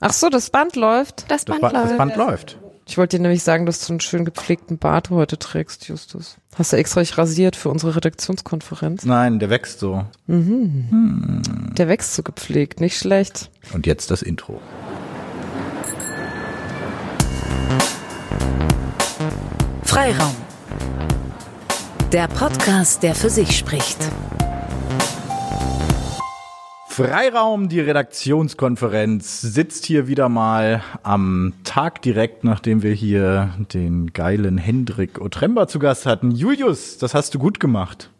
Ach so, das Band läuft. Das Das, Band ba das läuft. Band läuft. Ich wollte dir nämlich sagen, dass du einen schön gepflegten Bart heute trägst, Justus. Hast du extra dich rasiert für unsere Redaktionskonferenz? Nein, der wächst so. Der wächst so gepflegt, nicht schlecht. Und jetzt das Intro. Freiraum. Der Podcast, der für sich spricht. Freiraum, die Redaktionskonferenz sitzt hier wieder mal am Tag direkt, nachdem wir hier den geilen Hendrik Otremba zu Gast hatten. Julius, das hast du gut gemacht.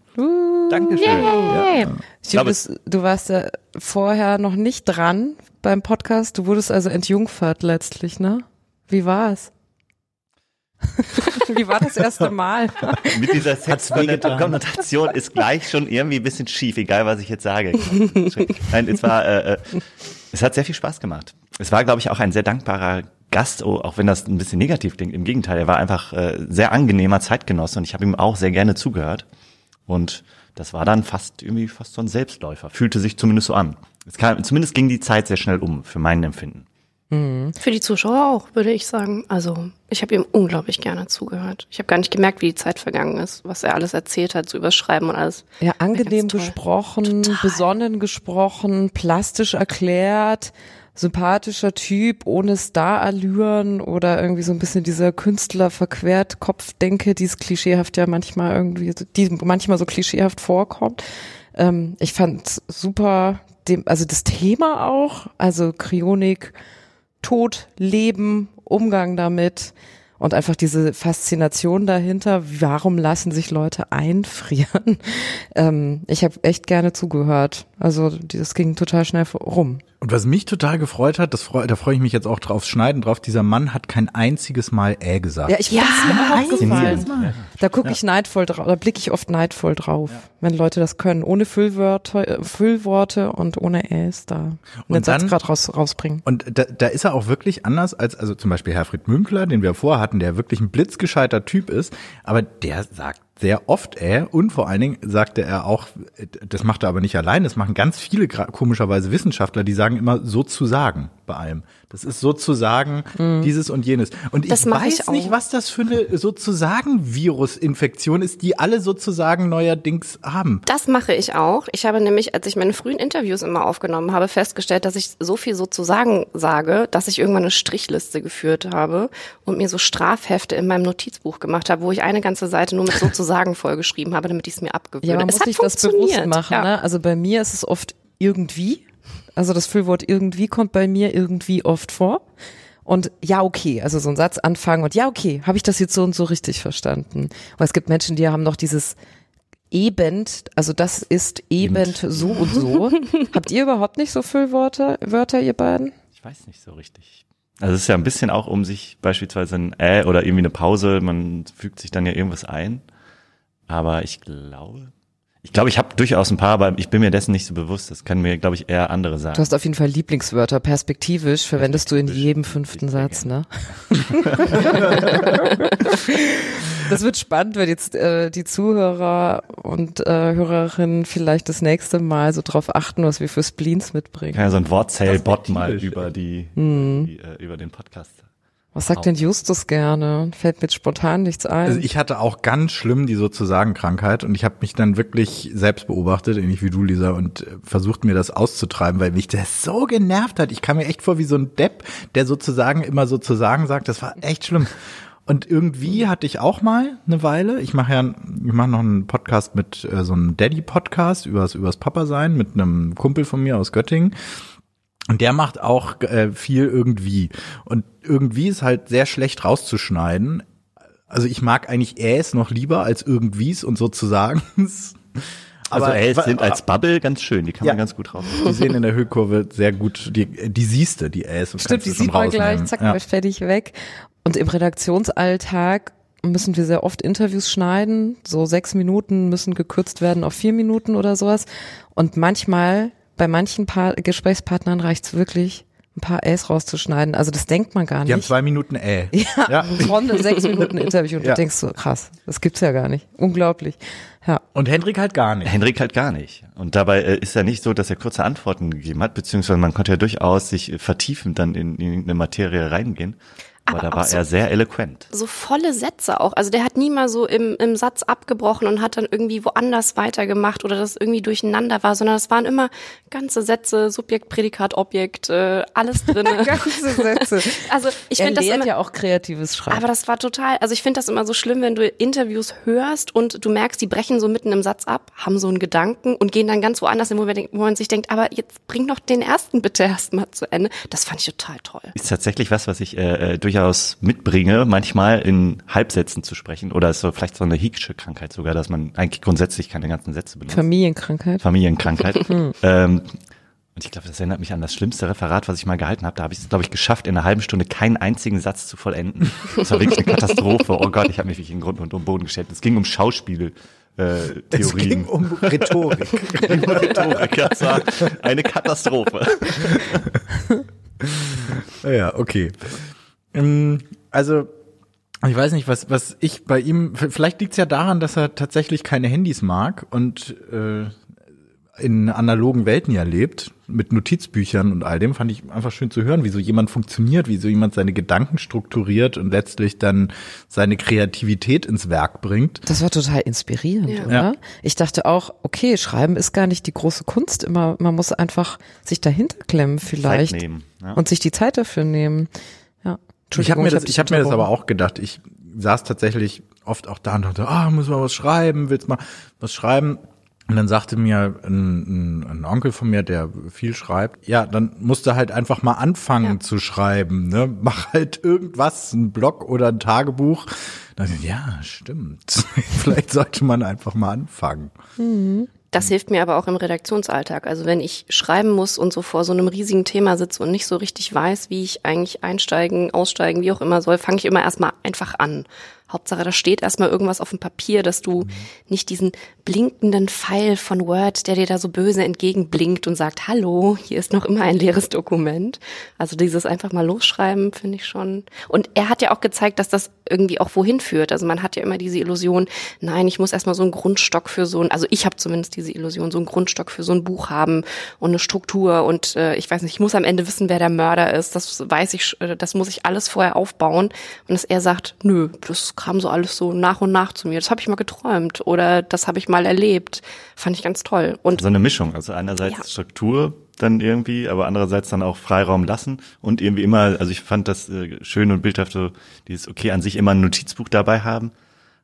Dankeschön. Julius, du warst ja vorher noch nicht dran beim Podcast. Du wurdest also entjungfert letztlich, ne? Wie war es? Wie war das erste Mal? Mit dieser? Sexkonnotation ist gleich schon irgendwie ein bisschen schief, egal was ich jetzt sage. Nein, es war, äh, äh, es hat sehr viel Spaß gemacht. Es war, glaube ich, auch ein sehr dankbarer Gast, oh, auch wenn das ein bisschen negativ klingt. Im Gegenteil, er war einfach äh, sehr angenehmer Zeitgenosse und ich habe ihm auch sehr gerne zugehört. Und das war dann fast irgendwie fast so ein Selbstläufer. Fühlte sich zumindest so an. Es kam, zumindest ging die Zeit sehr schnell um, für mein Empfinden. Für die Zuschauer auch, würde ich sagen. Also ich habe ihm unglaublich gerne zugehört. Ich habe gar nicht gemerkt, wie die Zeit vergangen ist, was er alles erzählt hat, so übers Schreiben und alles. Ja, angenehm gesprochen, besonnen gesprochen, plastisch erklärt, sympathischer Typ, ohne Starallüren oder irgendwie so ein bisschen dieser Künstler verquert Kopfdenke, die es klischeehaft ja manchmal irgendwie, die manchmal so klischeehaft vorkommt. Ähm, ich fand super, dem, also das Thema auch, also Kryonik, Tod, Leben, Umgang damit und einfach diese Faszination dahinter, warum lassen sich Leute einfrieren. Ähm, ich habe echt gerne zugehört. Also das ging total schnell rum. Und was mich total gefreut hat, das freu, da freue ich mich jetzt auch drauf schneiden drauf, dieser Mann hat kein einziges Mal äh gesagt. Ja, ich Ja, fand's mir auch. Da gucke ich neidvoll drauf, da blicke ich oft neidvoll drauf, wenn Leute das können, ohne Füllwörter, äh, Füllworte und ohne Äs da einen Und Satz dann- gerade raus, rausbringen. Und da, da ist er auch wirklich anders als, also zum Beispiel Herfried Münkler, den wir vorher hatten, der wirklich ein blitzgescheiter Typ ist, aber der sagt sehr oft äh und vor allen Dingen sagte er auch, das macht er aber nicht allein, das machen ganz viele komischerweise Wissenschaftler, die sagen immer sozusagen bei allem. Das ist sozusagen dieses und jenes. Und ich Das mach weiß ich nicht, was das für eine sozusagen Virusinfektion ist, die alle sozusagen neuerdings haben. Das mache ich auch. Ich habe nämlich, als ich meine frühen Interviews immer aufgenommen habe, festgestellt, dass ich so viel sozusagen sage, dass ich irgendwann eine Strichliste geführt habe und mir so Strafhefte in meinem Notizbuch gemacht habe, wo ich eine ganze Seite nur mit sozusagen vollgeschrieben habe, damit ich es mir abgewöhne. Ja, man es muss hat sich das bewusst funktioniert. machen. Ja. Ne? Also bei mir ist es oft irgendwie. Also das Füllwort irgendwie kommt bei mir irgendwie oft vor. Und ja, okay, also so ein Satz anfangen und ja, okay, habe ich das jetzt so und so richtig verstanden. Aber es gibt Menschen, die haben noch dieses eben, also das ist eben so und so. Habt ihr überhaupt nicht so Füllworte, Wörter, ihr beiden? Ich weiß nicht so richtig. Also es ist ja ein bisschen auch um sich beispielsweise ein Äh oder irgendwie eine Pause, man fügt sich dann ja irgendwas ein. Aber ich glaube, ich glaube, ich habe durchaus ein paar, aber ich bin mir dessen nicht so bewusst. Das können mir, glaube ich, eher andere Du sagen. hast auf jeden Fall Lieblingswörter. Perspektivisch verwendest du in jedem fünften Satz, ne? das wird spannend, wenn jetzt äh, die Zuhörer und äh, Hörerinnen vielleicht das nächste Mal so drauf achten, was wir für Spleens mitbringen. kann ja so ein Wortzähl-Bot mal Perspektivisch, über die, Hm. die äh, über den Podcast. Was sagt denn Justus gerne? Fällt mir spontan nichts ein. Also ich hatte auch ganz schlimm die sozusagen Krankheit und ich habe mich dann wirklich selbst beobachtet, ähnlich wie du, Lisa, und äh, versucht mir das auszutreiben, weil mich das so genervt hat. Ich kam mir echt vor wie so ein Depp, der sozusagen immer sozusagen sagt, das war echt schlimm. Und irgendwie hatte ich auch mal eine Weile, ich mache ja, ich mache noch einen Podcast mit äh, so einem Daddy-Podcast übers, übers Papa sein mit einem Kumpel von mir aus Göttingen. Und der macht auch äh, viel irgendwie. Und irgendwie ist halt sehr schlecht rauszuschneiden. Also ich mag eigentlich Äs noch lieber als irgendwies und sozusagen. Also Ls sind als Bubble ganz schön, die kann Ja. man ganz gut raus. Die sehen in der Höhekurve sehr gut, die, die siehste, die Äs. und Stimmt, die du sieht man gleich, zack, ja. fertig weg. Und im Redaktionsalltag müssen wir sehr oft Interviews schneiden. So sechs Minuten müssen gekürzt werden auf vier Minuten oder sowas. Und manchmal, bei manchen pa Gesprächspartnern reicht's wirklich, ein paar Äs rauszuschneiden. Also das denkt man gar Die haben nicht. zwei Minuten äh. Ja, Ja. von einem sechs Minuten Interview und Ja. du denkst so, krass, das gibt's ja gar nicht. Unglaublich. Ja. Und Hendrik halt gar nicht. Henrik halt gar nicht. Und dabei äh, ist ja nicht so, dass er kurze Antworten gegeben hat, beziehungsweise man konnte ja durchaus sich vertiefend dann in, in eine Materie reingehen. Aber, Aber da war so- er sehr eloquent. so volle Sätze auch. Also der hat nie mal so im, im Satz abgebrochen und hat dann irgendwie woanders weitergemacht oder das irgendwie durcheinander war, sondern es waren immer ganze Sätze, Subjekt, Prädikat, Objekt, äh, alles drinne. Ganze Sätze. also ich finde das immer, ja auch kreatives Schreiben. aber das war total, also ich finde das immer so schlimm, wenn du Interviews hörst und du merkst, die brechen so mitten im Satz ab, haben so einen Gedanken und gehen dann ganz woanders hin, wo man, wo man sich denkt, aber jetzt bring doch den ersten bitte erstmal zu Ende. Das fand ich total toll. Ist tatsächlich was, was ich äh, äh, durchaus mitbringe, manchmal in Halbsätzen zu sprechen. Oder ist so vielleicht so eine Hicksche Krankheit sogar, dass man eigentlich grundsätzlich keine ganzen Sätze benutzt. Familienkrankheit. Familienkrankheit. ähm, und ich glaube, das erinnert mich an das schlimmste Referat, was ich mal gehalten habe. Da habe ich es, glaube ich, geschafft, in einer halben Stunde keinen einzigen Satz zu vollenden. Das war wirklich eine Katastrophe. Oh Gott, ich habe mich wirklich in Grund und um Boden gestellt. Es ging um Schauspiel. Äh, Es ging Theorien. um Rhetorik. Rhetorik. Das war eine Katastrophe. ja, okay. Ähm, Also, ich weiß nicht, was, was ich bei ihm, vielleicht liegt es ja daran, dass er tatsächlich keine Handys mag und äh, in analogen Welten ja lebt, mit Notizbüchern und all dem, fand ich einfach schön zu hören, wie so jemand funktioniert, wie so jemand seine Gedanken strukturiert und letztlich dann seine Kreativität ins Werk bringt. Das war total inspirierend, Ja. oder? Ja. Ich dachte auch, okay, Schreiben ist gar nicht die große Kunst immer. Man muss einfach sich dahinter klemmen vielleicht. Ja. und sich die Zeit dafür nehmen. Ich habe mir, das, ich hab mir das aber auch gedacht. Ich saß tatsächlich oft auch da und dachte, ah, muss mal was schreiben, willst mal was schreiben? Und dann sagte mir ein, ein, ein Onkel von mir, der viel schreibt, ja, dann musst du halt einfach mal anfangen Ja. zu schreiben. Ne? Mach halt irgendwas, ein Blog oder ein Tagebuch. Dann, ja, stimmt. Vielleicht sollte man einfach mal anfangen. Das hilft mir aber auch im Redaktionsalltag. Also wenn ich schreiben muss und so vor so einem riesigen Thema sitze und nicht so richtig weiß, wie ich eigentlich einsteigen, aussteigen, wie auch immer soll, fange ich immer erstmal einfach an. Hauptsache, da steht erstmal irgendwas auf dem Papier, dass du nicht diesen blinkenden Pfeil von Word, der dir da so böse entgegenblinkt und sagt, hallo, hier ist noch immer ein leeres Dokument. Also dieses einfach mal losschreiben, finde ich schon. Und er hat ja auch gezeigt, dass das irgendwie auch wohin führt. Also man hat ja immer diese Illusion, nein, ich muss erstmal so einen Grundstock für so ein, also ich habe zumindest diese Illusion, so einen Grundstock für so ein Buch haben und eine Struktur und äh, ich weiß nicht, ich muss am Ende wissen, wer der Mörder ist. Das weiß ich, äh, das muss ich alles vorher aufbauen. Und dass er sagt, nö, das kam so alles so nach und nach zu mir. Das habe ich mal geträumt oder das habe ich mal erlebt. Fand ich ganz toll. Und So eine Mischung. Also einerseits Ja. Struktur dann irgendwie, aber andererseits dann auch Freiraum lassen und irgendwie immer, also ich fand das äh, schön und bildhaft so, dieses, okay, an sich immer ein Notizbuch dabei haben.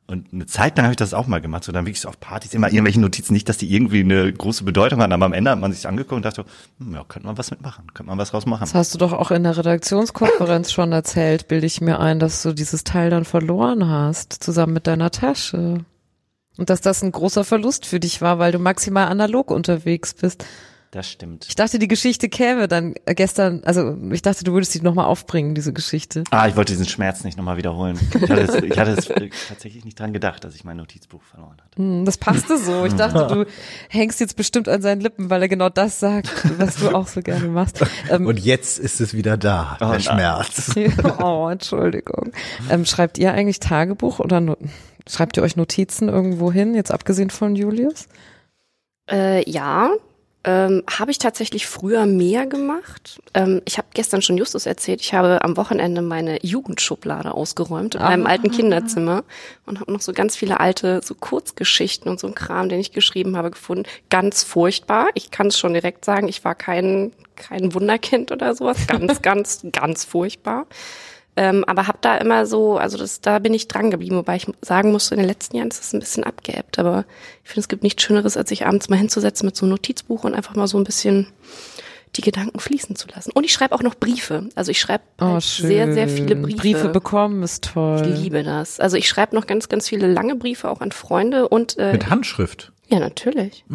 Und eine Zeit lang habe ich das auch mal gemacht, so dann wirklich auf Partys immer irgendwelche Notizen, nicht, dass die irgendwie eine große Bedeutung hatten, aber am Ende hat man sich angeguckt und dachte, hm, ja, könnte man was mitmachen, könnte man was rausmachen. Das hast du doch auch in der Redaktionskonferenz schon erzählt, bilde ich mir ein, dass du dieses Teil dann verloren hast, zusammen mit deiner Tasche. Und dass das ein großer Verlust für dich war, weil du maximal analog unterwegs bist. Das stimmt. Ich dachte, die Geschichte käme dann gestern, also ich dachte, du würdest die nochmal aufbringen, diese Geschichte. Ah, ich wollte diesen Schmerz nicht nochmal wiederholen. Ich hatte, es, ich hatte es tatsächlich nicht dran gedacht, dass ich mein Notizbuch verloren hatte. Hm, Das passte so. Ich dachte, du hängst jetzt bestimmt an seinen Lippen, weil er genau das sagt, was du auch so gerne machst. Ähm, Und jetzt ist es wieder da, Oh, der nein. Schmerz. oh, Entschuldigung. Ähm, schreibt ihr eigentlich Tagebuch oder no schreibt ihr euch Notizen irgendwo hin, jetzt abgesehen von Julius? Äh, ja, ähm, habe ich tatsächlich früher mehr gemacht. Ähm, ich habe gestern schon Justus erzählt, ich habe am Wochenende meine Jugendschublade ausgeräumt in meinem Ah. alten Kinderzimmer und habe noch so ganz viele alte so Kurzgeschichten und so ein Kram, den ich geschrieben habe, gefunden. Ganz furchtbar. Ich kann es schon direkt sagen, ich war kein kein Wunderkind oder sowas. Ganz, ganz, ganz furchtbar. Ähm, aber habe da immer so, also das, da bin ich dran geblieben, wobei ich sagen musste, in den letzten Jahren ist es ein bisschen abgeebbt. Aber ich finde, es gibt nichts Schöneres, als sich abends mal hinzusetzen mit so einem Notizbuch und einfach mal so ein bisschen die Gedanken fließen zu lassen. Und ich schreibe auch noch Briefe. Also ich schreibe Oh, halt sehr, sehr viele Briefe. Briefe bekommen ist toll. Ich liebe das. Also ich schreibe noch ganz, ganz viele lange Briefe auch an Freunde und äh, Mit Handschrift. ja, natürlich.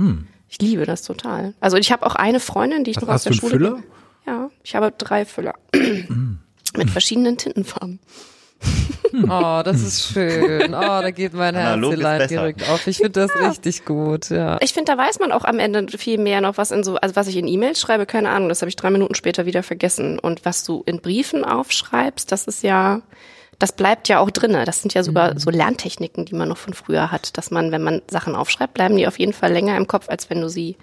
Ich liebe das total. Also ich habe auch eine Freundin, die ich Was, noch aus hast der du einen Schule Füller? kenne. Ja, ich habe drei Füller mit verschiedenen Tintenfarben. Oh, das ist schön. Oh, da geht mein Herzelein direkt auf. Ich finde das richtig gut, ja. Ich finde, da weiß man auch am Ende viel mehr noch, was in so, also was ich in E-Mails schreibe, keine Ahnung, das habe ich drei Minuten später wieder vergessen. Und was du in Briefen aufschreibst, das ist ja, das bleibt ja auch drinne. Das sind ja sogar so Lerntechniken, die man noch von früher hat, dass man, wenn man Sachen aufschreibt, bleiben die auf jeden Fall länger im Kopf, als wenn du sie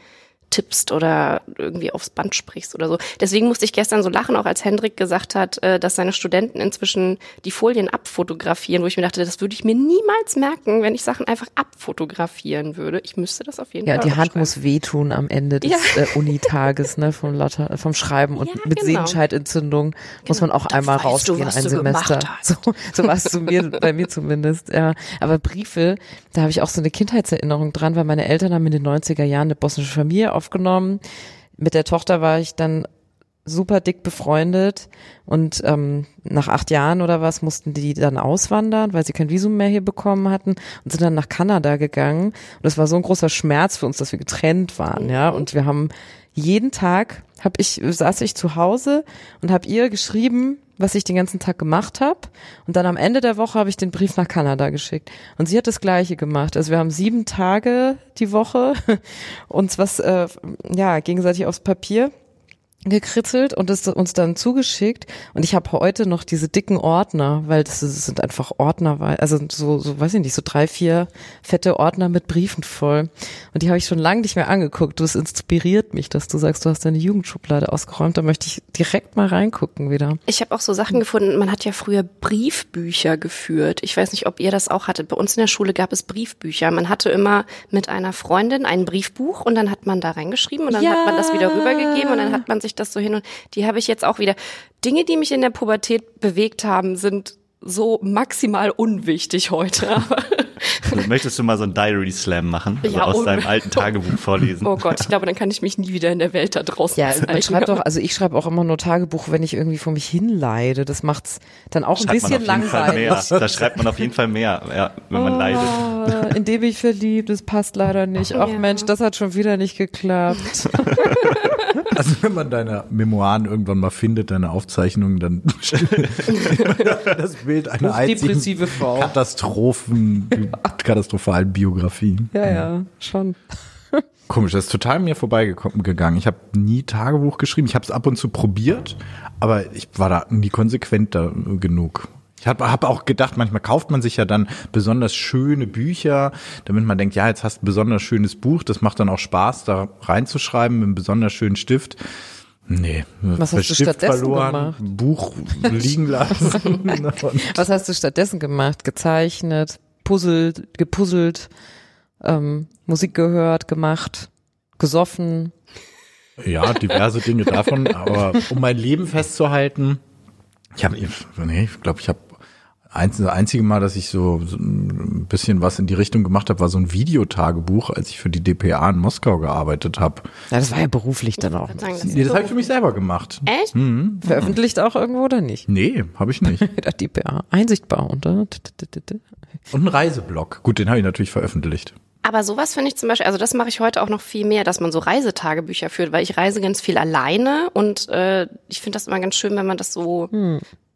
tippst oder irgendwie aufs Band sprichst oder so. Deswegen musste ich gestern so lachen, auch als Hendrik gesagt hat, äh, dass seine Studenten inzwischen die Folien abfotografieren, wo ich mir dachte, das würde ich mir niemals merken, wenn ich Sachen einfach abfotografieren würde. Ich müsste das auf jeden Ja, Fall. die Hand muss wehtun am Ende des Ja. äh, Unitages, ne, vom, Latter, vom Schreiben und Ja, mit genau. Sehenscheidentzündung muss man Genau. auch Da einmal du, rausgehen, was ein du Semester. So, so war es zu mir, bei mir zumindest, ja. Aber Briefe, da habe ich auch so eine Kindheitserinnerung dran, weil meine Eltern haben in den 90er Jahren eine bosnische Familie aufgenommen. Mit der Tochter war ich dann super dick befreundet und ähm, nach acht Jahren oder was mussten die dann auswandern, weil sie kein Visum mehr hier bekommen hatten und sind dann nach Kanada gegangen. Und das war so ein großer Schmerz für uns, dass wir getrennt waren, ja. Und wir haben jeden Tag hab ich saß ich zu Hause und habe ihr geschrieben, was ich den ganzen Tag gemacht habe. Und dann am Ende der Woche habe ich den Brief nach Kanada geschickt. Und sie hat das Gleiche gemacht. Also wir haben sieben Tage die Woche uns was äh, ja gegenseitig aufs Papier gekritzelt und es uns dann zugeschickt und ich habe heute noch diese dicken Ordner, weil das, das sind einfach Ordner, also so so weiß ich nicht, so drei, vier fette Ordner mit Briefen voll und die habe ich schon lange nicht mehr angeguckt. Das inspiriert mich, dass du sagst, du hast deine Jugendschublade ausgeräumt, da möchte ich direkt mal reingucken wieder. Ich habe auch so Sachen gefunden, man hat ja früher Briefbücher geführt. Ich weiß nicht, ob ihr das auch hattet. Bei uns in der Schule gab es Briefbücher. Man hatte immer mit einer Freundin ein Briefbuch und dann hat man da reingeschrieben und dann Ja. hat man das wieder rübergegeben und dann hat man sich das so hin und die habe ich jetzt auch wieder. Dinge, die mich in der Pubertät bewegt haben, sind so maximal unwichtig heute. Aber Möchtest du mal so ein Diary Slam machen? Also Ja, aus un- deinem alten Tagebuch vorlesen? oh Gott, ich glaube, dann kann ich mich nie wieder in der Welt da draußen Ja, man zeigen. schreibt doch, also ich schreibe auch immer nur Tagebuch, wenn ich irgendwie vor mich hinleide. Das macht's dann auch ein Schreibt man bisschen langweilig. Da schreibt man auf jeden Fall mehr, ja, wenn man leidet. Ah, in dem ich verliebt, das passt leider nicht. Ach Ja. Mensch, das hat schon wieder nicht geklappt. Also wenn man deine Memoiren irgendwann mal findet, deine Aufzeichnungen, dann das Bild einer einzigen Hochdepressive Katastrophen, katastrophalen Biografie. Ja, ja, schon. Komisch, das ist total mir vorbeigegangen. Ich habe nie Tagebuch geschrieben. Ich habe es ab und zu probiert, aber ich war da nie konsequent da genug. Ich habe hab auch gedacht, manchmal kauft man sich ja dann besonders schöne Bücher, damit man denkt, ja, jetzt hast du ein besonders schönes Buch, das macht dann auch Spaß, da reinzuschreiben mit einem besonders schönen Stift. Nee, Was hast du Stift stattdessen verloren, gemacht? Buch liegen lassen. Was hast du stattdessen gemacht? Gezeichnet, puzzelt, gepuzzelt, ähm, Musik gehört, gemacht, gesoffen. Ja, diverse Dinge davon, aber um mein Leben festzuhalten, ich habe, nee, ich glaube, ich habe das einzige Mal, dass ich so, so ein bisschen was in die Richtung gemacht habe, war so ein Videotagebuch, als ich für die DPA in Moskau gearbeitet habe. Ja, das war ja beruflich dann auch. Sagen, das Nee, das habe ich für mich selber gemacht. Echt? Veröffentlicht auch irgendwo oder nicht? Nee, habe ich nicht. Ja, die PA. Einsichtbar, oder? Und ein Reiseblog. Gut, den habe ich natürlich veröffentlicht. Aber sowas finde ich zum Beispiel, also das mache ich heute auch noch viel mehr, dass man so Reisetagebücher führt, weil ich reise ganz viel alleine und äh, ich finde das immer ganz schön, wenn man das so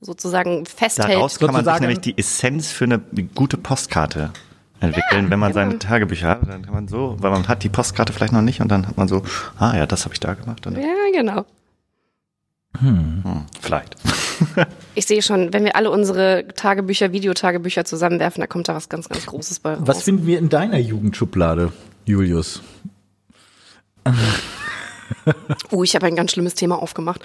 sozusagen festhält. Daraus kann man sich Sozusagen- nämlich die Essenz für eine gute Postkarte entwickeln. Wenn man seine Tagebücher hat, dann kann man so, weil man hat die Postkarte vielleicht noch nicht und dann hat man so, ah ja, das habe ich da gemacht. Und, Ja, genau. Hm, vielleicht. Ich sehe schon, wenn wir alle unsere Tagebücher, Videotagebücher zusammenwerfen, da kommt da was ganz, ganz Großes bei raus. Was finden wir in deiner Jugendschublade, Julius? Oh, ich habe ein ganz schlimmes Thema aufgemacht.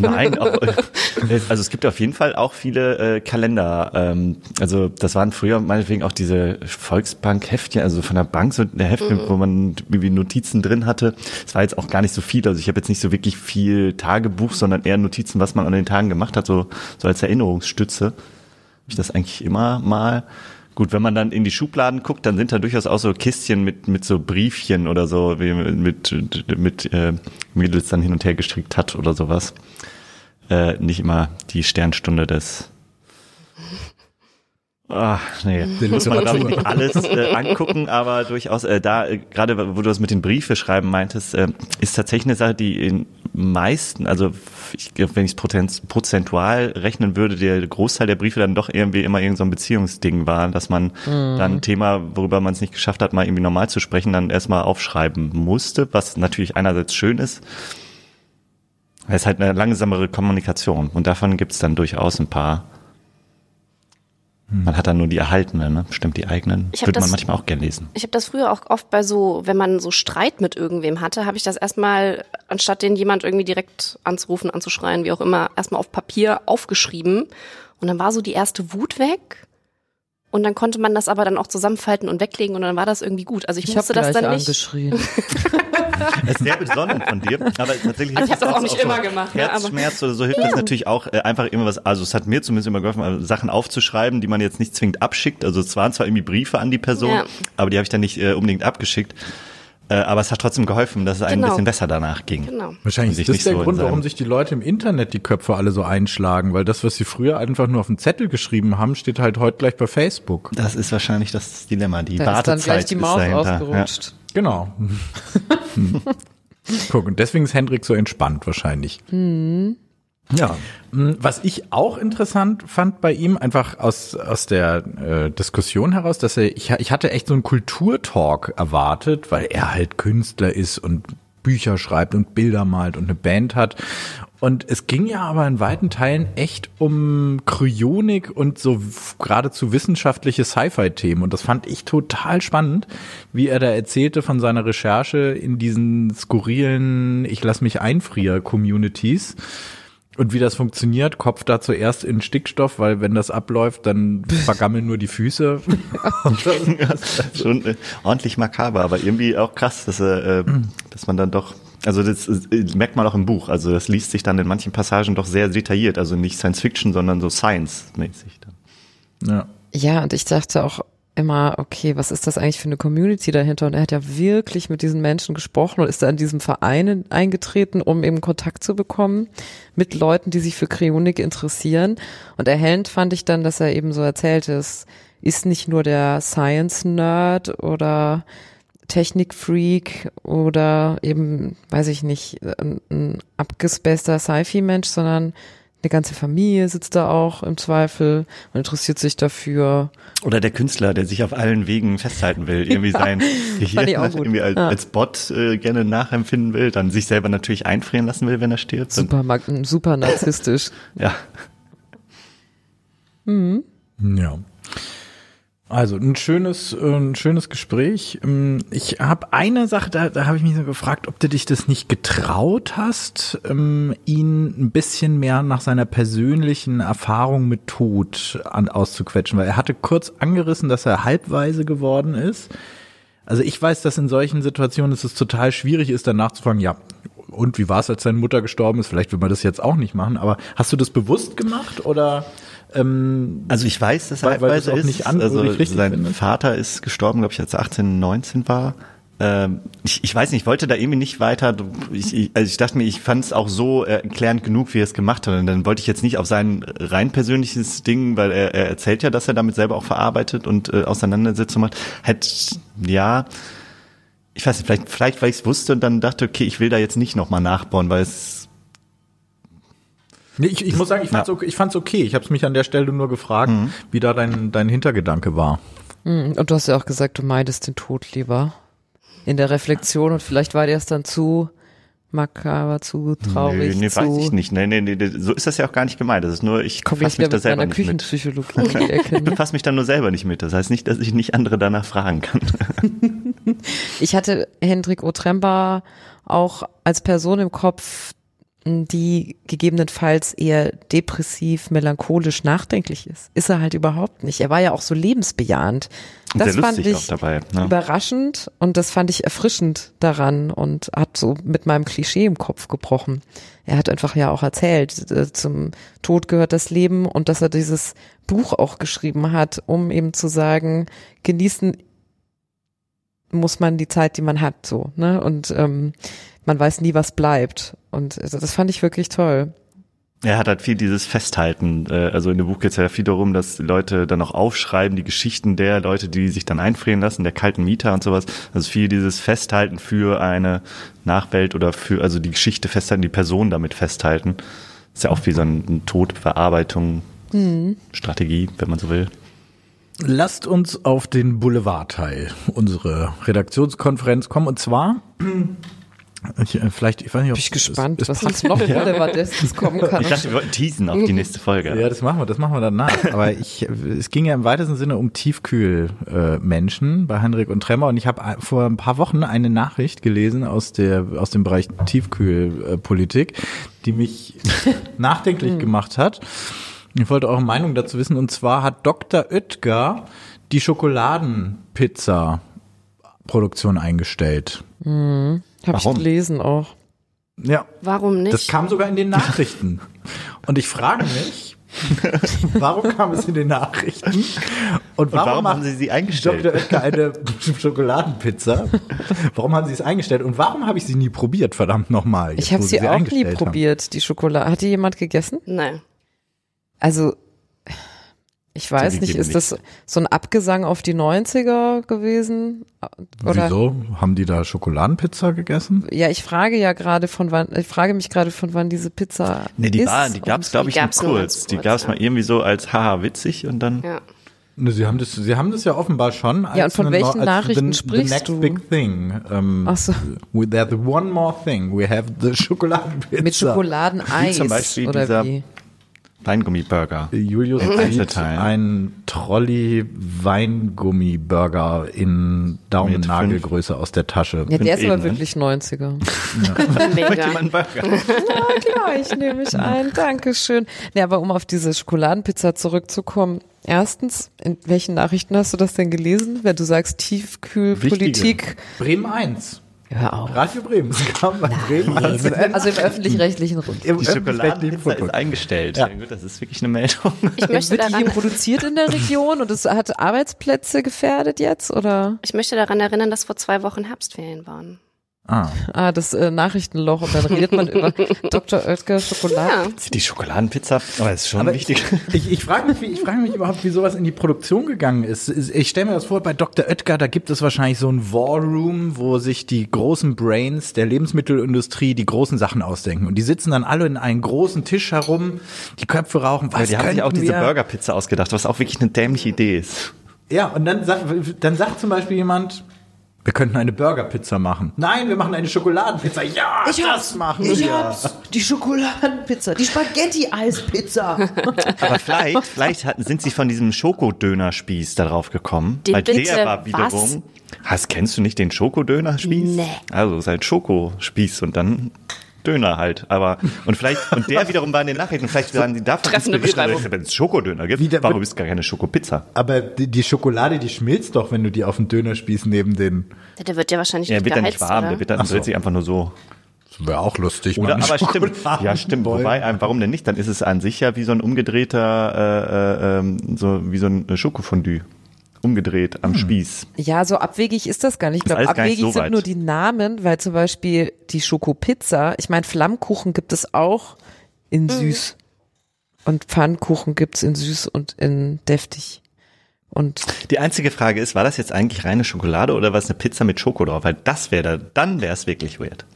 Nein, auch, äh, also es gibt auf jeden Fall auch viele äh, Kalender. Ähm, also das waren früher meinetwegen auch diese Volksbank-Heftchen, also von der Bank so der Heftchen, wo man irgendwie Notizen drin hatte. Es war jetzt auch gar nicht so viel. Also ich habe jetzt nicht so wirklich viel Tagebuch, sondern eher Notizen, was man an den Tagen gemacht hat, so, so als Erinnerungsstütze. Habe ich das eigentlich immer mal. Gut, wenn man dann in die Schubladen guckt, dann sind da durchaus auch so Kistchen mit mit so Briefchen oder so, wie mit mit äh, Mädels dann hin und her gestrickt hat oder sowas. Äh, nicht immer die Sternstunde des Ach, nee, muss man glaube ich nicht alles äh, angucken, aber durchaus äh, da, äh, gerade wo du das mit den Briefe schreiben meintest, äh, ist tatsächlich eine Sache, die in meisten, also ich, wenn ich es prozentual rechnen würde, der Großteil der Briefe dann doch irgendwie immer irgend so ein Beziehungsding war, dass man mhm. dann ein Thema, worüber man es nicht geschafft hat, mal irgendwie normal zu sprechen, dann erstmal aufschreiben musste, was natürlich einerseits schön ist, es ist halt eine langsamere Kommunikation und davon gibt es dann durchaus ein paar. Man hat dann nur die erhaltenen, ne? Stimmt, die eigenen. Ich Würde man manchmal auch gern lesen. Ich habe das früher auch oft bei so, wenn man so Streit mit irgendwem hatte, habe ich das erstmal, anstatt den jemand irgendwie direkt anzurufen, anzuschreien, wie auch immer, erstmal auf Papier aufgeschrieben. Und dann war so die erste Wut weg. Und dann konnte man das aber dann auch zusammenfalten und weglegen und dann war das irgendwie gut. Also ich, ich musste das dann nicht. Angeschrien. das ist sehr besonnen von dir, aber tatsächlich also ich habe das auch nicht auch immer so gemacht. Herzschmerz ja, oder so hilft ja. das natürlich auch äh, einfach immer was. Also es hat mir zumindest immer geholfen, also Sachen aufzuschreiben, die man jetzt nicht zwingend abschickt. Also es waren zwar irgendwie Briefe an die Person, ja. aber die habe ich dann nicht äh, unbedingt abgeschickt. Äh, aber es hat trotzdem geholfen, dass es einem genau. ein bisschen besser danach ging. Genau. Wahrscheinlich ist das der so Grund, warum sich die Leute im Internet die Köpfe alle so einschlagen, weil das, was sie früher einfach nur auf dem Zettel geschrieben haben, steht halt heute gleich bei Facebook. Das ist wahrscheinlich das Dilemma. Die da Wartezeit ist dann gleich die Maus ausgerutscht. Ja. Genau. Guck, und deswegen ist Hendrik so entspannt wahrscheinlich. Mhm. Ja, hm, was ich auch interessant fand bei ihm, einfach aus, aus der äh, Diskussion heraus, dass er, ich, ich hatte echt so einen Kulturtalk erwartet, weil er halt Künstler ist und Bücher schreibt und Bilder malt und eine Band hat. Und es ging ja aber in weiten Teilen echt um Kryonik und so geradezu wissenschaftliche Sci-Fi-Themen. Und das fand ich total spannend, wie er da erzählte von seiner Recherche in diesen skurrilen Ich lass mich einfrier-Communities. Und wie das funktioniert, Kopf da zuerst in Stickstoff, weil wenn das abläuft, dann vergammeln nur die Füße. schon äh, ordentlich makaber, aber irgendwie auch krass, dass, äh, dass man dann doch, also das äh, merkt man auch im Buch, also das liest sich dann in manchen Passagen doch sehr detailliert, also nicht Science Fiction, sondern so Science-mäßig dann. Ja. Ja, und ich dachte auch, immer, okay, was ist das eigentlich für eine Community dahinter? Und er hat ja wirklich mit diesen Menschen gesprochen und ist da in diesem Verein eingetreten, um eben Kontakt zu bekommen mit Leuten, die sich für Kryonik interessieren. Und erhellend fand ich dann, dass er eben so erzählte, es ist nicht nur der Science-Nerd oder Technik-Freak oder eben, weiß ich nicht, ein, ein abgespaceter Sci-Fi-Mensch, sondern eine ganze Familie sitzt da auch im Zweifel und interessiert sich dafür. Oder der Künstler, der sich auf allen Wegen festhalten will, irgendwie ja, sein Gehirn irgendwie als, ja. als Bot äh, gerne nachempfinden will, dann sich selber natürlich einfrieren lassen will, wenn er stirbt. Super, super narzisstisch. ja. Mhm. Ja. Also ein schönes, äh, ein schönes Gespräch. Ähm, ich habe eine Sache, da, da habe ich mich so gefragt, ob du dich das nicht getraut hast, ähm, ihn ein bisschen mehr nach seiner persönlichen Erfahrung mit Tod an, auszuquetschen, weil er hatte kurz angerissen, dass er halbweise geworden ist. Also ich weiß, dass in solchen Situationen es total schwierig ist, danach zu fragen, ja, und wie war es, als deine Mutter gestorben ist? Vielleicht will man das jetzt auch nicht machen, aber hast du das bewusst gemacht oder? Ähm, also ich weiß, dass er weil, weil ist. Nicht an, also sein finde. Vater ist gestorben, glaube ich, als er 18, 19 war. Ähm, ich, ich weiß nicht, ich wollte da irgendwie nicht weiter. Ich, ich, also ich dachte mir, ich fand es auch so erklärend genug, wie er es gemacht hat. Und dann wollte ich jetzt nicht auf sein rein persönliches Ding, weil er, er erzählt ja, dass er damit selber auch verarbeitet und äh, Auseinandersetzung macht. Hätte, ja, ich weiß nicht, vielleicht, vielleicht weil ich es wusste und dann dachte, okay, ich will da jetzt nicht nochmal nachbauen, weil es Nee, ich, ich muss sagen, ich fand's, ja. okay, ich fand's okay. Ich habe es mich an der Stelle nur gefragt, mhm. wie da dein, dein Hintergedanke war. Mhm. Und du hast ja auch gesagt, du meidest den Tod lieber. In der Reflexion und vielleicht war dir es dann zu makaber, zu traurig. Nee, nee zu weiß ich nicht. Nee, nee, nee, so ist das ja auch gar nicht gemeint. Das ist nur, ich befasse mich da selber nicht mit. ich befasse mich da nur selber nicht mit. Das heißt nicht, dass ich nicht andere danach fragen kann. ich hatte Hendrik Otremba auch als Person im Kopf, die gegebenenfalls eher depressiv, melancholisch, nachdenklich ist. Ist er halt überhaupt nicht. Er war ja auch so lebensbejahend. Das fand ich dabei, ne? überraschend und das fand ich erfrischend daran und hat so mit meinem Klischee im Kopf gebrochen. Er hat einfach ja auch erzählt, äh, zum Tod gehört das Leben und dass er dieses Buch auch geschrieben hat, um eben zu sagen, genießen muss man die Zeit, die man hat, so, ne? Und ähm, man weiß nie, was bleibt. Und das fand ich wirklich toll. Er hat halt viel dieses Festhalten. Äh, also in dem Buch geht es ja viel darum, dass Leute dann auch aufschreiben, die Geschichten der Leute, die sich dann einfrieren lassen, der kalten Mieter und sowas. Also viel dieses Festhalten für eine Nachwelt oder für, also die Geschichte festhalten, die Person damit festhalten. ist ja auch wie so ein Todbearbeitung, Strategie, wenn man so will. Lasst uns auf den Boulevardteil unserer Redaktionskonferenz kommen und zwar ich, äh, vielleicht ich weiß nicht ob Bin ich es- gespannt, es, es was jetzt noch Boulevardestes kommen kann. Ich dachte, wir wollten teasen auf die nächste Folge. Ja, das machen wir, das machen wir danach. Aber ich, es ging ja im weitesten Sinne um Tiefkühlmenschen äh, Menschen bei Heinrich und Tremmer und ich habe ein- vor ein paar Wochen eine Nachricht gelesen aus der aus dem Bereich Tiefkühlpolitik, die mich nachdenklich gemacht hat. Ich wollte eure Meinung dazu wissen und zwar hat Dr. Oetker die Schokoladenpizza Produktion eingestellt. Habe ich Warum? gelesen auch. Ja, Warum nicht? das kam sogar in den Nachrichten. Und ich frage mich, warum kam es in den Nachrichten? Und warum, warum macht haben Sie sie eingestellt? Dr. Oetker eine Schokoladenpizza? Warum haben Sie es eingestellt? Und warum habe ich sie nie probiert, verdammt nochmal? Ich habe wo sie auch nie haben? probiert, die Schokolade. Hat die jemand gegessen? Nein. Also, ich weiß nicht, ist das so ein Abgesang auf die 90er gewesen? Oder? Wieso? Haben die da Schokoladenpizza gegessen? Ja, ich frage ja gerade von wann, ich frage mich gerade von wann diese Pizza Nee, die, ist. war, die gab's glaube ich, nur gab's nur kurz. ganz Die kurz, gab's ja. mal irgendwie so als haha witzig und dann. Ja. Ne, Sie haben das, Sie haben das ja offenbar schon. Als Ja, und von eine- welchen Nachrichten the, sprichst the next du? big thing. Ähm, Ach so. we- There's one more thing. We have the Schokoladenpizza. Mit Schokoladeneis Wie zum Beispiel oder dieser- wie? Weingummiburger. Julius In sieht Einzelteilen. ein Trolley Weingummiburger in Daumennagelgröße aus der Tasche. Ja, der ist aber wirklich 90er. Mega. Jemand einen Burger. Klar, ich nehme mich ein. Dankeschön. Nee, aber um auf diese Schokoladenpizza zurückzukommen. Erstens, in welchen Nachrichten hast du das denn gelesen? Wenn du sagst Tiefkühlpolitik. Bremen 1. Hör auf. Radio Bremen. Es kam bei Bremen 1. Also im öffentlich-rechtlichen Rund. Im Die öffentlich-rechtlichen Schokoladenpizza ist eingestellt. Ja. Gut, das ist wirklich eine Meldung. Ich möchte Wird die hier produziert in der Region und es hat Arbeitsplätze gefährdet jetzt oder? ich möchte daran erinnern, dass vor zwei Wochen Herbstferien waren. Ah. Ah, das äh, Nachrichtenloch und dann redet man über Dr. Oetker Schokolade. Ja. Die Schokoladenpizza, aber ist schon Aber wichtig. Ich, ich frage mich, wie- ich frage mich überhaupt, wie sowas in die Produktion gegangen ist. Ich stelle mir das vor, bei Dr. Oetker, da gibt es wahrscheinlich so ein War Room, wo sich die großen Brains der Lebensmittelindustrie die großen Sachen ausdenken. Und die sitzen dann alle in einem großen Tisch herum, die Köpfe rauchen. Was Ja, die haben sich auch diese? Burgerpizza ausgedacht, was auch wirklich eine dämliche Idee ist. Ja, und dann, sagt- dann sagt zum Beispiel jemand, wir könnten eine Burgerpizza machen. Nein, wir machen eine Schokoladenpizza. Ja, das machen wir. Die Schokoladenpizza, die Spaghetti-Eispizza. Aber vielleicht, vielleicht hatten, sind sie von diesem Schokodönerspieß darauf gekommen. Den weil bitte, der war was? wiederum. Hast, kennst du nicht den Schokodönerspieß? Nee. Also, es ist halt Schokospieß und dann Döner halt. Aber, und vielleicht, und der wiederum war in den Nachrichten, vielleicht waren die davon Treffende inspiriert, wenn es Schokodöner gibt, Wieder- warum ist gar keine Schokopizza? Aber die, die Schokolade, die schmilzt doch, wenn du die auf den Dönerspieß neben den. Der wird ja wahrscheinlich Der nicht wird ja nicht geheizt, warm, oder? der wird dann so. sich einfach nur so. Das wäre auch lustig. Oder, aber einen stimmt. Ja, stimmt. Wobei, äh, warum denn nicht? Dann ist es an sich ja wie so ein umgedrehter, äh, äh, ähm, so wie so ein Schokofondue. Umgedreht am Spieß. Ja, so abwegig ist das gar nicht. Ich glaube, nicht abwegig so sind nur die Namen, weil zum Beispiel die Schokopizza, ich meine, Flammkuchen gibt es auch in süß. Und Pfannkuchen gibt's in süß und in deftig. Und Die einzige Frage ist, war das jetzt eigentlich reine Schokolade oder war es eine Pizza mit Schoko drauf? Weil das wäre da, dann wäre es wirklich weird.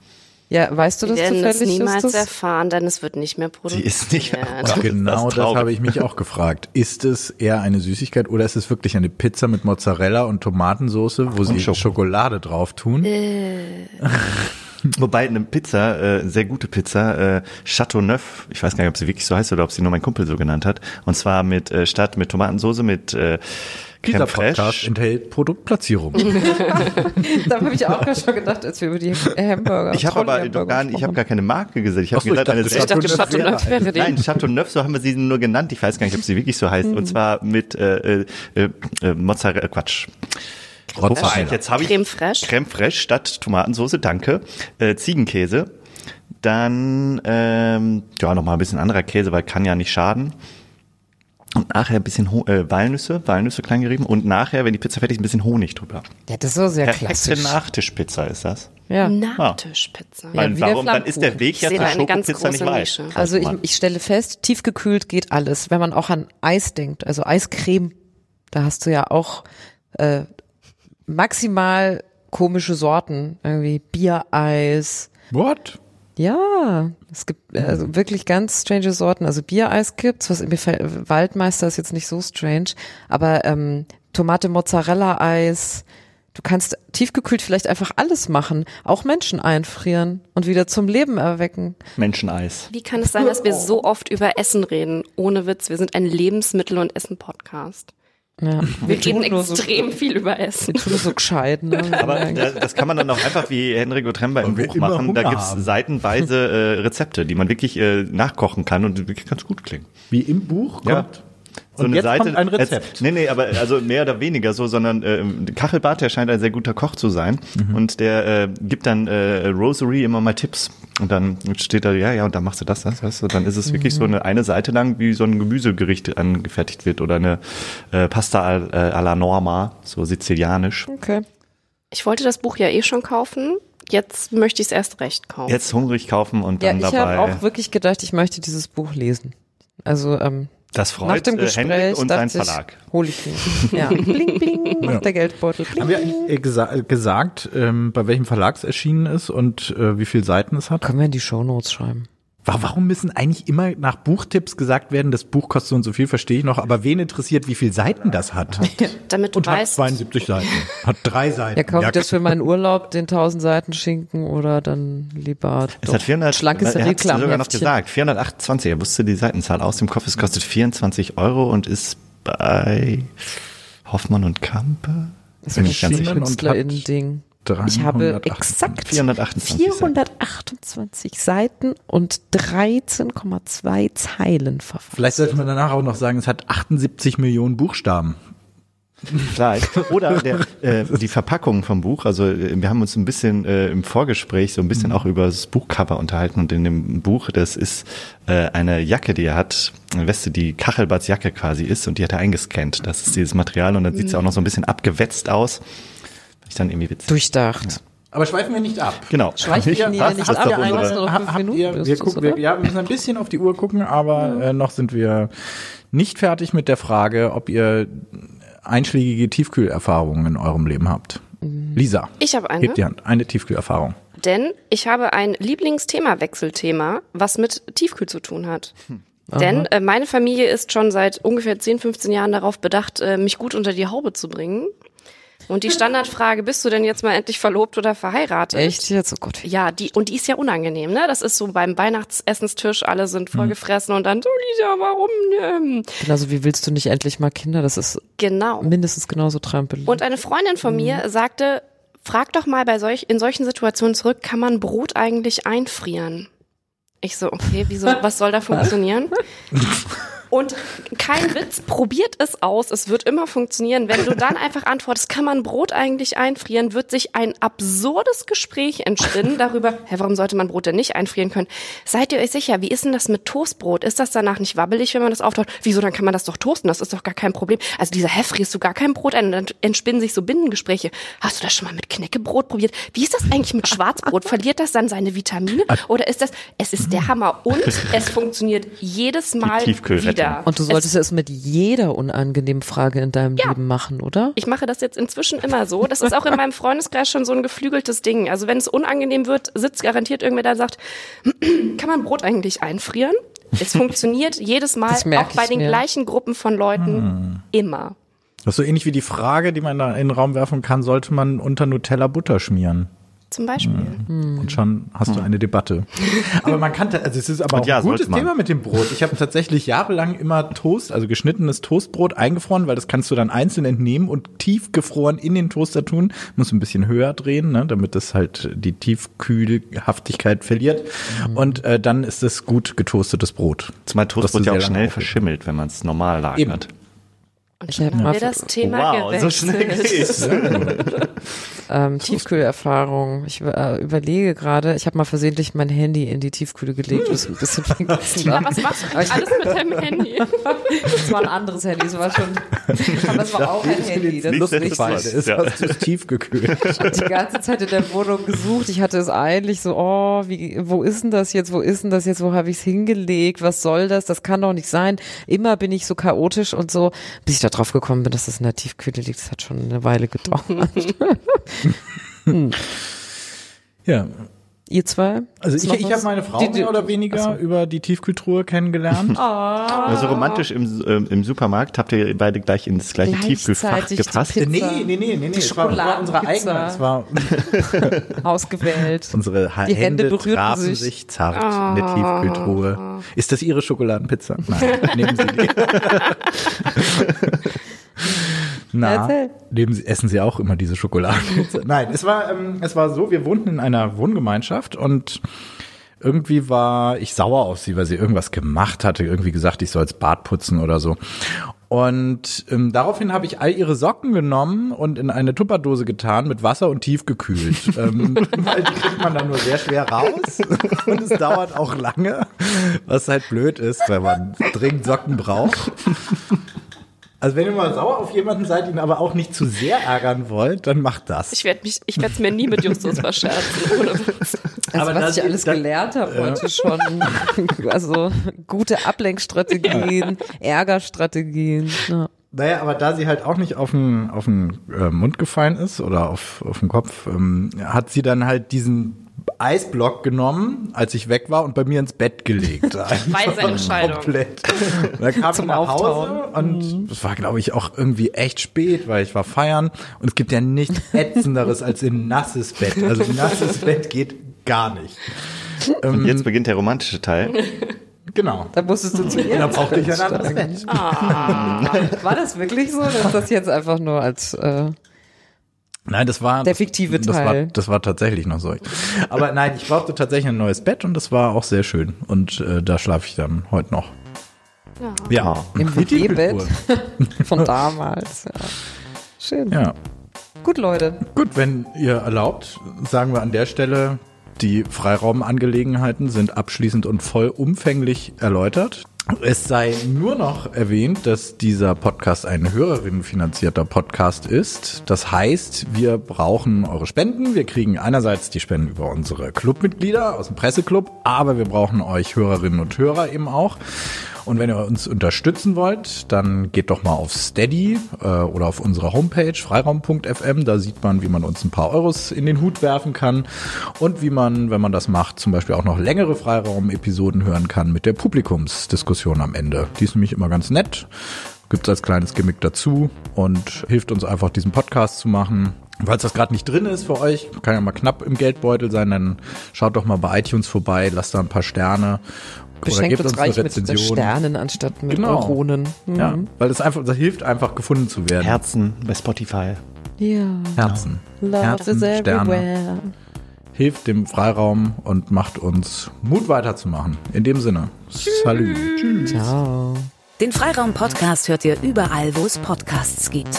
Ja, weißt du Wir das werden das zufällig? niemals Justus? erfahren, denn es wird nicht mehr Sie produziert. ist nicht. Und genau das, traurig. habe ich mich auch gefragt. Ist es eher eine Süßigkeit oder ist es wirklich eine Pizza mit Mozzarella und Tomatensauce, wo sie Schoko. Schokolade drauf tun? Wobei eine Pizza, äh, sehr gute Pizza, äh, Chateauneuf, ich weiß gar nicht, ob sie wirklich so heißt oder ob sie nur mein Kumpel so genannt hat. Und zwar mit äh, statt mit Tomatensauce mit äh, Dieser Creme Podcast fraiche. enthält Produktplatzierung. Da habe ich auch schon gedacht, als wir über die Hamburger. Ich habe aber gar ich habe gar keine Marke gesehen. Ich habe so, ich gesagt, eine dachte, sehr Ich dachte, Chateauneuf wäre die. Nein, Chateauneuf, so haben wir sie nur genannt. Ich weiß gar nicht, ob sie wirklich so heißt. Und zwar mit äh, äh, äh, Mozzarella, Quatsch. Jetzt habe ich Creme fraiche. Creme fraiche statt Tomatensauce, danke. Äh, Ziegenkäse. Dann ähm, ja noch mal ein bisschen anderer Käse, weil kann ja nicht schaden. Und nachher ein bisschen Ho äh, Walnüsse, Walnüsse klein gerieben. Und nachher, wenn die Pizza fertig ist, ein bisschen Honig drüber. Ja, das ist so sehr Perfekte klassisch. Nachtischpizza ist das. Ja. Nachtischpizza. Weil wie der warum? Dann ist der. Weg ja zur Schokopizza nicht weit. Nische. Also ich, ich stelle fest, tiefgekühlt geht alles. Wenn man auch an Eis denkt, also Eiscreme, da hast du ja auch äh, maximal komische Sorten, irgendwie Biereis. What? Ja, es gibt also wirklich ganz strange Sorten. Also Biereis gibt's, was mir fällt, Waldmeister ist jetzt nicht so strange, aber ähm, Tomate Mozzarella Eis. Du kannst tiefgekühlt vielleicht einfach alles machen, auch Menschen einfrieren und wieder zum Leben erwecken. Menscheneis. Wie kann es sein, dass wir so oft über Essen reden? Ohne Witz, wir sind ein Lebensmittel- und Essen-Podcast. Ja. Wir reden tun nur so- extrem viel über Essen. Wir tun so gescheit, ne? Aber äh, das kann man dann auch einfach wie Henrik Otremba im wir Buch machen. Da Hunger gibt's haben. seitenweise äh, Rezepte, die man wirklich äh, nachkochen kann und die wirklich ganz gut klingen. Wie im Buch kommt. Ja. So und eine jetzt Seite, kommt ein Rezept. Jetzt, nee, nee, aber also mehr oder weniger so, sondern äh, Kachelbart, der scheint ein sehr guter Koch zu sein Mhm. und der äh, gibt dann äh, Rosary immer mal Tipps und dann steht da, ja, ja, und dann machst du das, das, das und dann ist es wirklich so Mhm. eine, eine Seite lang, wie so ein Gemüsegericht angefertigt wird oder eine äh, Pasta al- äh, alla Norma, so sizilianisch. Okay. Ich wollte das Buch ja eh schon kaufen. Jetzt möchte ich es erst recht kaufen. Jetzt hungrig kaufen und Ja, dann ich habe dabei. auch wirklich gedacht, ich möchte dieses Buch lesen. Also ähm, das nach freut dem äh, Gespräch Henrik und sein Verlag. hole ich ihn. Ja, bling bling, macht der Geldbeutel. Bling. Haben wir eigentlich äh, gesa gesagt, ähm, bei welchem Verlag es erschienen ist und äh, wie viele Seiten es hat? Können wir in die Shownotes schreiben? Warum müssen eigentlich immer nach Buchtipps gesagt werden, das Buch kostet so und so viel, verstehe ich noch, aber wen interessiert, wie viele Seiten das hat? Damit du und weißt. hat 72 Seiten, hat drei Seiten. Ja, kauft ja. das für genau. meinen Urlaub, den 1000 Seiten Schinken oder dann lieber es hat 400, schlankes Er hat sogar noch gesagt, 428, er wusste die Seitenzahl aus dem Kopf, es kostet 24 Euro und ist bei Hoffmann und Kampe. Das ist ein Künstlerinnen-Ding. 328, ich habe exakt 428, 428 Seiten und 13,2 Zeilen verfasst. Vielleicht sollte man danach auch noch sagen, es hat 78 Millionen Buchstaben. Vielleicht. Oder der, äh, die Verpackung vom Buch. Also äh, wir haben uns ein bisschen äh, im Vorgespräch so ein bisschen mhm. auch über das Buchcover unterhalten und in dem Buch, das ist äh, eine Jacke, die er hat, eine Weste, die Kachelbarts Jacke quasi ist und die hat er eingescannt. Das ist dieses Material und dann sieht es ja mhm. auch noch so ein bisschen abgewetzt aus. Ich dann irgendwie witzig. Durchdacht. Aber schweifen wir nicht ab. Genau. Schweifen wir nicht ab, fünf habt Minuten, ihr, wir, gucken, wir, ja, wir müssen ein bisschen auf die Uhr gucken, aber äh, noch sind wir nicht fertig mit der Frage, ob ihr einschlägige Tiefkühlerfahrungen in eurem Leben habt. Lisa, ich habe eine. hebt die Hand. Eine Tiefkühlerfahrung. Denn ich habe ein Lieblingsthema-Wechselthema, was mit Tiefkühl zu tun hat. Denn äh, meine Familie ist schon seit ungefähr 10, 15 Jahren darauf bedacht, äh, mich gut unter die Haube zu bringen. Und die Standardfrage, bist du denn jetzt mal endlich verlobt oder verheiratet? Echt jetzt? Oh Gott. Ja, die, und die ist ja unangenehm, ne? Das ist so beim Weihnachtsessenstisch, alle sind vollgefressen und dann, so Lisa, warum? Ähm? Genauso wie willst du nicht endlich mal Kinder? Das ist Genau. mindestens genauso trampelig. Und eine Freundin von mir sagte, frag doch mal bei solch, in solchen Situationen zurück, kann man Brot eigentlich einfrieren? Ich so, okay, wieso, was soll da funktionieren? Und kein Witz, probiert es aus, es wird immer funktionieren. Wenn du dann einfach antwortest, kann man Brot eigentlich einfrieren, wird sich ein absurdes Gespräch entspinnen darüber, hä, warum sollte man Brot denn nicht einfrieren können? Seid ihr euch sicher, wie ist denn das mit Toastbrot? Ist das danach nicht wabbelig, wenn man das auftaut? Wieso, dann kann man das doch toasten, das ist doch gar kein Problem. Also dieser, hä, frierst du gar kein Brot ein? Und dann entspinnen sich so Binnengespräche. Hast du das schon mal mit Knäckebrot probiert? Wie ist das eigentlich mit Schwarzbrot? Verliert das dann seine Vitamine? Oder ist das, es ist der Hammer und es funktioniert jedes Mal Tiefkühlrettung. Wieder. Und du Es solltest es mit jeder unangenehmen Frage in deinem Ja. Leben machen, oder? Ich mache das jetzt inzwischen immer so. Das ist auch in meinem Freundeskreis schon so ein geflügeltes Ding. Also wenn es unangenehm wird, sitzt garantiert irgendwer da und sagt, kann man Brot eigentlich einfrieren? Es funktioniert jedes Mal, auch bei den mir. gleichen Gruppen von Leuten, immer. Das ist so ähnlich wie die Frage, die man da in den Raum werfen kann, sollte man unter Nutella Butter schmieren? Zum Beispiel. Und schon hast du eine Debatte. Aber man kann, also es ist aber auch ja, ein gutes. Thema mit dem Brot. Ich habe tatsächlich jahrelang immer Toast, also geschnittenes Toastbrot eingefroren, weil das kannst du dann einzeln entnehmen und tiefgefroren in den Toaster tun. Muss ein bisschen höher drehen, ne, damit das halt die Tiefkühlhaftigkeit verliert. Und äh, dann ist es gut getoastetes Brot. Zumal Das Toastbrot ja auch schnell verschimmelt, wenn man es normal Eben. Und Ich schon hab haben mal wir das Thema wow, so schnell gewechselt. geht's. Ähm, Tiefkühlerfahrung. Ich äh, überlege gerade, ich habe mal versehentlich mein Handy in die Tiefkühle gelegt, was ein bisschen vergessen Ja, was machst du alles mit deinem Handy? Das war ein anderes Handy, das war schon, aber das war auch ein Handy. Das ist Nicht. Zweite ist Ja. hast du es tief gekühlt. Ich habe die ganze Zeit in der Wohnung gesucht. Ich hatte es eigentlich so, oh, wie, wo ist denn das jetzt? Wo ist denn das jetzt? Wo habe ich es hingelegt? Was soll das? Das kann doch nicht sein. Immer bin ich so chaotisch und so, bis ich da drauf gekommen bin, dass das in der Tiefkühle liegt. Das hat schon eine Weile gedauert. Ja, Ihr zwei? also ich, ich habe meine Frau Die- die- mehr oder weniger über die Tiefkühltruhe kennengelernt. Also romantisch im, ähm, im Supermarkt habt ihr beide gleich ins gleiche Tiefkühlfach die gepasst. Pizza. Nee, nee, nee, nee, nee. Es war, war unsere eigene. Es war Ausgewählt. unsere Ha- Die Hände Hände, berührten trafen sich. sich, zart in der Tiefkühltruhe. Ist das Ihre Schokoladenpizza? Nein, nehmen Sie die. Na, nehmen Sie, essen Sie auch immer diese Schokoladenpizza? Nein, es war, ähm, es war so, wir wohnten in einer Wohngemeinschaft und irgendwie war ich sauer auf sie, weil sie irgendwas gemacht hatte, irgendwie gesagt, ich soll das Bad putzen oder so. Und ähm, daraufhin habe ich all ihre Socken genommen und in eine Tupperdose getan mit Wasser und tiefgekühlt. ähm, weil die kriegt man dann nur sehr schwer raus und es dauert auch lange, was halt blöd ist, weil man dringend Socken braucht. Also wenn ihr mal sauer auf jemanden seid, ihn aber auch nicht zu sehr ärgern wollt, dann macht das. Ich werde mich, ich werde es mir nie mit Justus verscherzen. Ohne Witz. Also Aber was ich alles das- gelernt habe heute schon. Also gute Ablenkstrategien, Ärgerstrategien. Ja. Naja, aber da sie halt auch nicht auf den, auf den äh, Mund gefallen ist oder auf, auf den Kopf, ähm, hat sie dann halt diesen Eisblock genommen, als ich weg war und bei mir ins Bett gelegt. Weise Entscheidung. Komplett. Und dann kam ich Zum nach Hause Auftauen. und es war, glaube ich, auch irgendwie echt spät, weil ich war feiern und es gibt ja nichts ätzenderes als ein nasses Bett. Also ein nasses Bett geht gar nicht. Und jetzt beginnt der romantische Teil. Genau. Da musstest du zu ihr. Da brauchte ich ein anderes Bett. War das wirklich so? Ist das jetzt einfach nur als äh, Nein, das war Der fiktive das, das Teil. war das war tatsächlich noch so. Aber nein, ich brauchte tatsächlich ein neues Bett und das war auch sehr schön und äh, da schlafe ich dann heute noch. Ja, im Die WG-Bett Tiefkühltruhe. von damals? Ja. Schön. Ja, Gut, Leute. gut, wenn ihr erlaubt, sagen wir an der Stelle, die Freiraumangelegenheiten sind abschließend und vollumfänglich erläutert. Es sei nur noch erwähnt, dass dieser Podcast ein hörerinnenfinanzierter Podcast ist. Das heißt, wir brauchen eure Spenden. Wir kriegen einerseits die Spenden über unsere Clubmitglieder aus dem Presseclub, aber wir brauchen euch Hörerinnen und Hörer eben auch. Und wenn ihr uns unterstützen wollt, dann geht doch mal auf Steady äh, oder auf unsere Homepage freiraum.fm. Da sieht man, wie man uns ein paar Euros in den Hut werfen kann und wie man, wenn man das macht, zum Beispiel auch noch längere Freiraum-Episoden hören kann mit der Publikumsdiskussion am Ende. Die ist nämlich immer ganz nett. Gibt's als kleines Gimmick dazu und hilft uns einfach, diesen Podcast zu machen. Falls das gerade nicht drin ist für euch, kann ja mal knapp im Geldbeutel sein, dann schaut doch mal bei iTunes vorbei, lasst da ein paar Sterne Beschenkt uns reich mit Sternen anstatt mit Genau. Euronen. Mhm. Ja, weil es einfach, das hilft einfach gefunden zu werden. Herzen bei Spotify. ja. Herzen. Love Herzen, is Sterne. everywhere. Hilft dem Freiraum und macht uns Mut weiterzumachen. In dem Sinne. Salut. Tschüss. Ciao. Den Freiraum-Podcast hört ihr überall, wo es Podcasts gibt.